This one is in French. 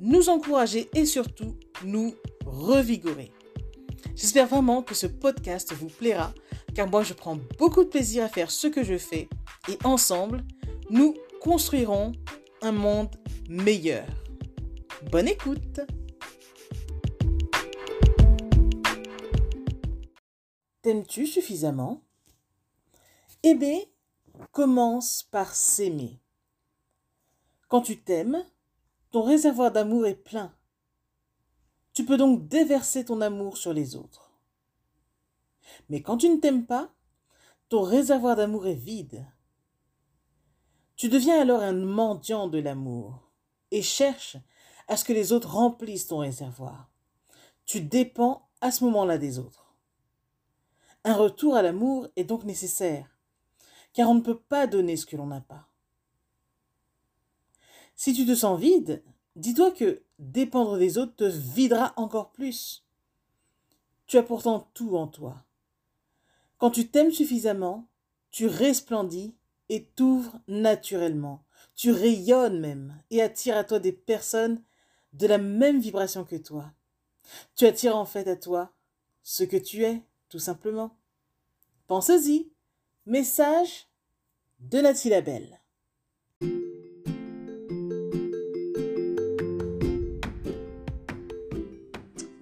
nous encourager et surtout nous revigorer. J'espère vraiment que ce podcast vous plaira car moi je prends beaucoup de plaisir à faire ce que je fais et ensemble, nous construirons un monde meilleur. Bonne écoute T'aimes-tu suffisamment? Aimer commence par s'aimer. Quand tu t'aimes, ton réservoir d'amour est plein. Tu peux donc déverser ton amour sur les autres. Mais quand tu ne t'aimes pas, ton réservoir d'amour est vide. Tu deviens alors un mendiant de l'amour et cherches à ce que les autres remplissent ton réservoir. Tu dépends à ce moment-là des autres. Un retour à l'amour est donc nécessaire, car on ne peut pas donner ce que l'on n'a pas. Si tu te sens vide, dis-toi que dépendre des autres te videra encore plus. Tu as pourtant tout en toi. Quand tu t'aimes suffisamment, tu resplendis et t'ouvres naturellement. Tu rayonnes même et attires à toi des personnes de la même vibration que toi. Tu attires en fait à toi ce que tu es, tout simplement. Pense-y. Message de Nathalie Labelle.